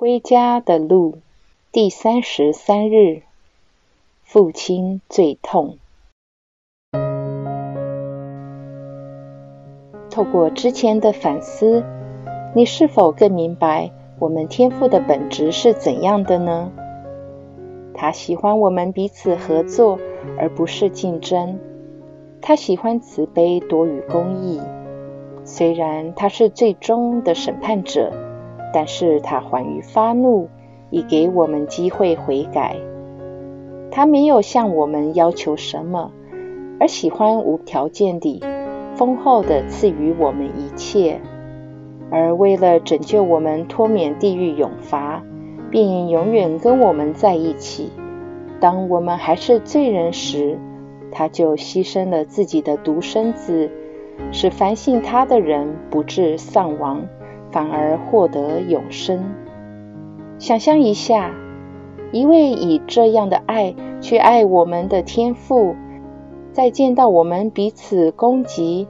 归家的路，第三十三日，父亲最痛。透过之前的反思，你是否更明白我们天赋的本质是怎样的呢？他喜欢我们彼此合作，而不是竞争。他喜欢慈悲多于公义。虽然他是最终的审判者。但是他缓于发怒，以给我们机会悔改。他没有向我们要求什么，而喜欢无条件地、丰厚地赐予我们一切。而为了拯救我们脱免地狱永罚，并永远跟我们在一起，当我们还是罪人时，他就牺牲了自己的独生子，使凡信他的人不致丧亡。反而获得永生。想象一下，一位以这样的爱去爱我们的天父，在见到我们彼此攻击，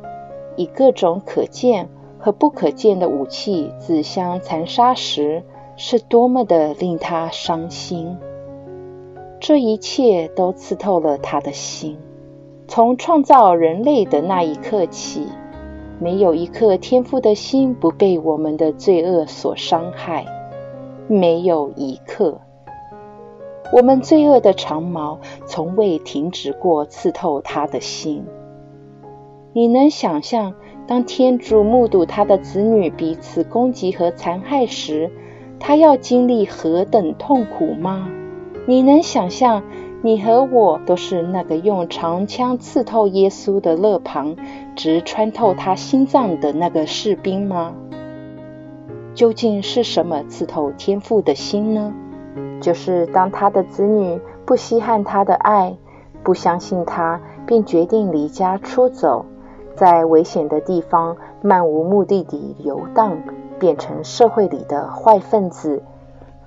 以各种可见和不可见的武器自相残杀时，是多么的令他伤心。这一切都刺透了他的心。从创造人类的那一刻起。没有一颗天父的心不被我们的罪恶所伤害，没有一刻，我们罪恶的长矛从未停止过刺透他的心。你能想象，当天主目睹他的子女彼此攻击和残害时，他要经历何等痛苦吗？你能想象？你和我都是那个用长枪刺透耶稣的勒旁，直穿透他心脏的那个士兵吗？究竟是什么刺透天父的心呢？就是当他的子女不稀罕他的爱，不相信他，并决定离家出走，在危险的地方漫无目的地游荡，变成社会里的坏分子，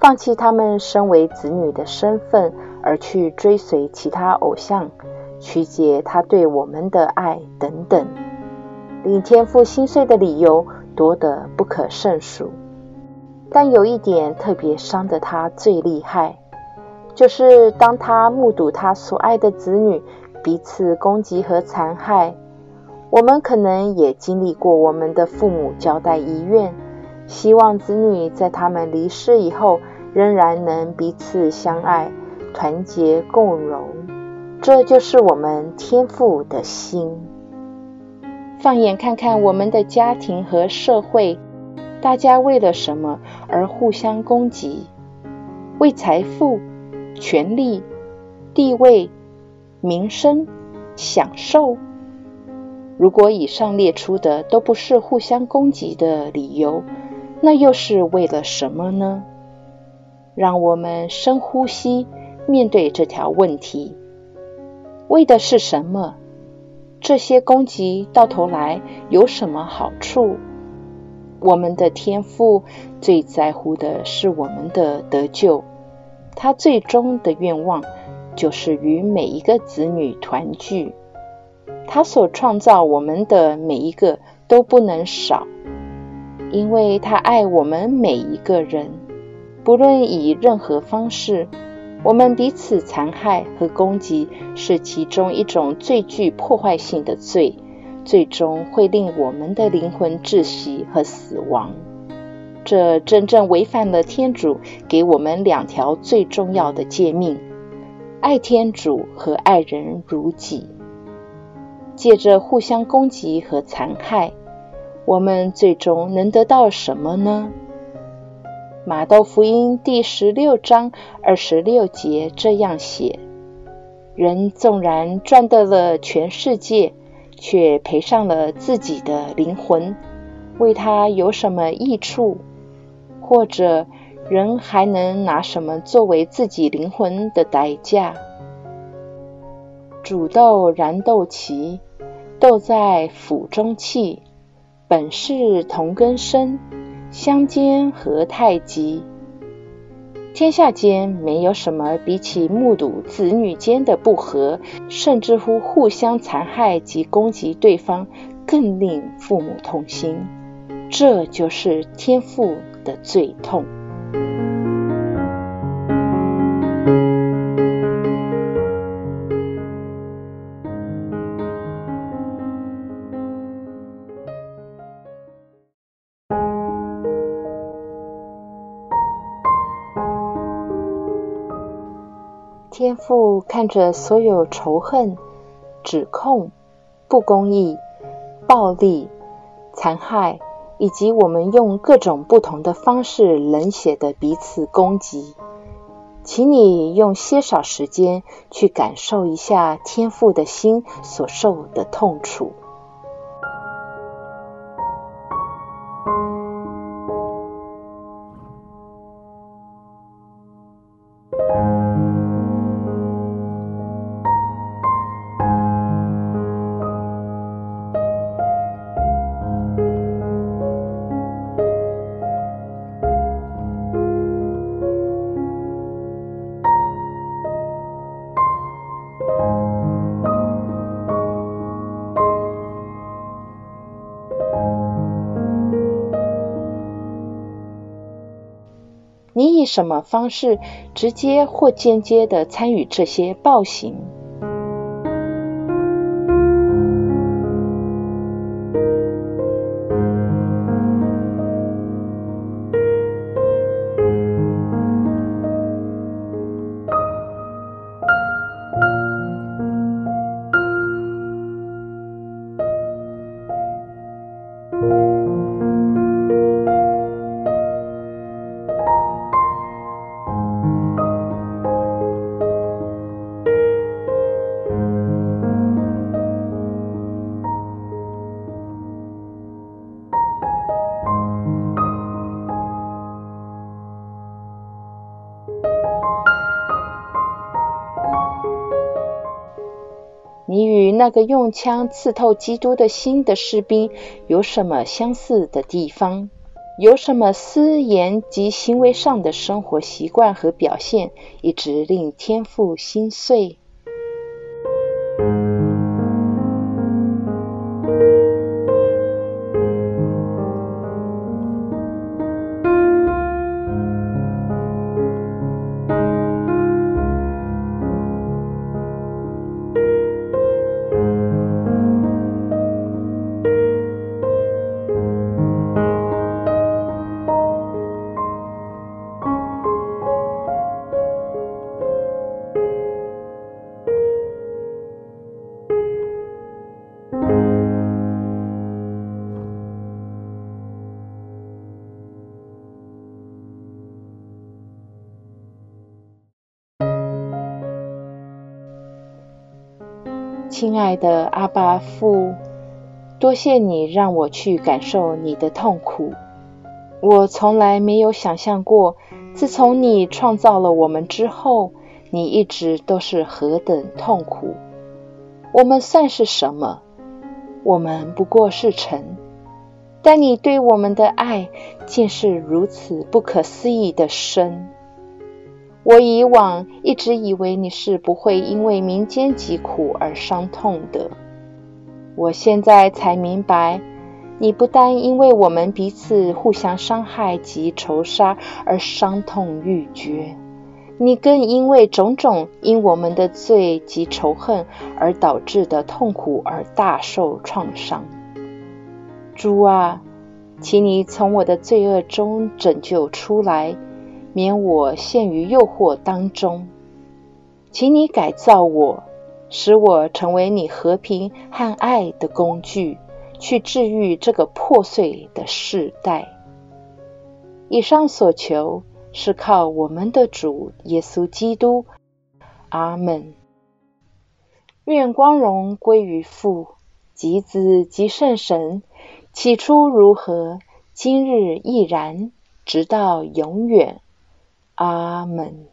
放弃他们身为子女的身份。而去追随其他偶像，曲解他对我们的爱等等，令天父心碎的理由多得不可胜数。但有一点特别伤得他最厉害，就是当他目睹他所爱的子女彼此攻击和残害。我们可能也经历过我们的父母交代遗愿，希望子女在他们离世以后仍然能彼此相爱。团结共荣，这就是我们天赋的心。放眼看看我们的家庭和社会，大家为了什么而互相攻击？为财富、权力、地位、名声、享受？如果以上列出的都不是互相攻击的理由，那又是为了什么呢？让我们深呼吸。面对这条问题，为的是什么？这些攻击到头来有什么好处？我们的天父最在乎的是我们的得救，他最终的愿望就是与每一个子女团聚。他所创造我们的每一个都不能少，因为他爱我们每一个人，不论以任何方式。我们彼此残害和攻击是其中一种最具破坏性的罪，最终会令我们的灵魂窒息和死亡。这真正违反了天主给我们两条最重要的诫命：爱天主和爱人如己。借着互相攻击和残害，我们最终能得到什么呢？马窦福音第十六章二十六节这样写：人纵然赚得了全世界，却赔上了自己的灵魂，为他有什么益处？或者，人还能拿什么作为自己灵魂的代价？煮豆燃豆萁，豆在釜中泣，本是同根生。相煎何太急？天下间没有什么比起目睹子女间的不和，甚至乎互相残害及攻击对方，更令父母痛心。这就是天父的最痛。天父看着所有仇恨、指控、不公义、暴力、残害，以及我们用各种不同的方式冷血的彼此攻击，请你用些少时间去感受一下天父的心所受的痛楚。你以什么方式直接或间接的参与这些暴行？那个用枪刺透基督的心的士兵有什么相似的地方？有什么私言及行为上的生活习惯和表现，一直令天父心碎？亲爱的阿巴父，多谢你让我去感受你的痛苦。我从来没有想象过，自从你创造了我们之后，你一直都是何等痛苦。我们算是什么？我们不过是尘。但你对我们的爱，竟是如此不可思议的深。我以往一直以为你是不会因为民间疾苦而伤痛的，我现在才明白，你不单因为我们彼此互相伤害及仇杀而伤痛欲绝，你更因为种种因我们的罪及仇恨而导致的痛苦而大受创伤。主啊，请你从我的罪恶中拯救出来。免我陷于诱惑当中，请你改造我，使我成为你和平和爱的工具，去治愈这个破碎的世代。以上所求是靠我们的主耶稣基督。阿门。愿光荣归于父、及子、及圣神。起初如何，今日亦然，直到永远。阿门。